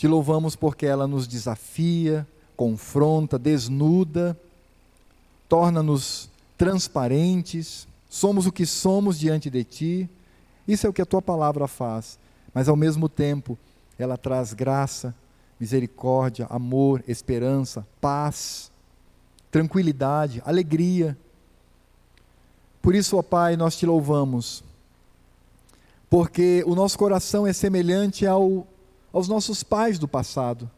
[SPEAKER 1] Te louvamos porque ela nos desafia, confronta, desnuda, torna-nos transparentes, somos o que somos diante de Ti. Isso é o que a Tua palavra faz, mas ao mesmo tempo ela traz graça, misericórdia, amor, esperança, paz, tranquilidade, alegria. Por isso, ó Pai, nós te louvamos, porque o nosso coração é semelhante ao, aos nossos pais do passado.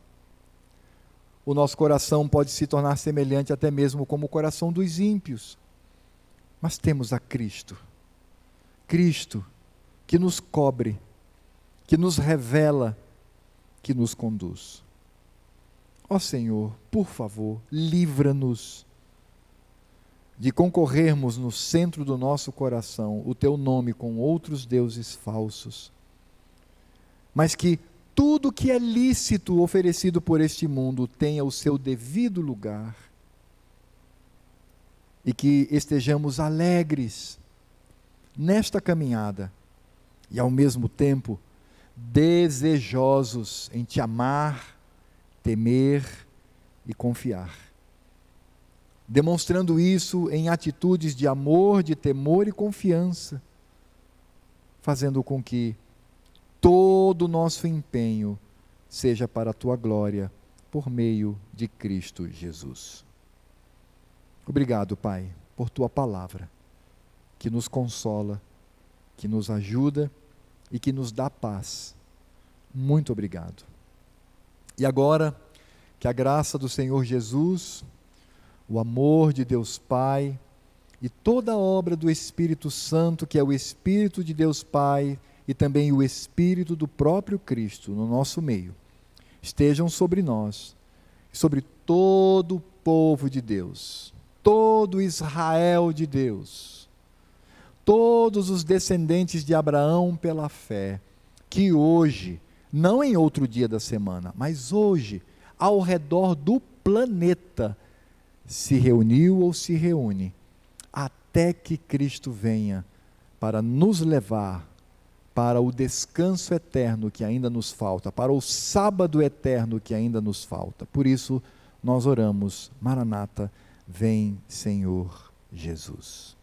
[SPEAKER 1] O nosso coração pode se tornar semelhante até mesmo como o coração dos ímpios. Mas temos a Cristo. Cristo que nos cobre, que nos revela, que nos conduz. Ó Senhor, por favor, livra-nos de concorrermos no centro do nosso coração o teu nome com outros deuses falsos, mas que tudo que é lícito oferecido por este mundo tenha o seu devido lugar e que estejamos alegres nesta caminhada e ao mesmo tempo desejosos em te amar, temer e confiar. Demonstrando isso em atitudes de amor, de temor e confiança, fazendo com que todo o nosso empenho seja para a tua glória, por meio de Cristo Jesus. Obrigado, Pai, por tua palavra, que nos consola, que nos ajuda e que nos dá paz. Muito obrigado. E agora, que a graça do Senhor Jesus, o amor de Deus Pai e toda a obra do Espírito Santo, que é o Espírito de Deus Pai e também o Espírito do próprio Cristo no nosso meio, estejam sobre nós, sobre todo o povo de Deus todo Israel de Deus, todos os descendentes de Abraão pela fé, que hoje, não em outro dia da semana, mas hoje, ao redor do planeta, se reuniu ou se reúne, até que Cristo venha para nos levar para o descanso eterno que ainda nos falta, para o sábado eterno que ainda nos falta. Por isso, nós oramos, Maranata Vem, Senhor Jesus.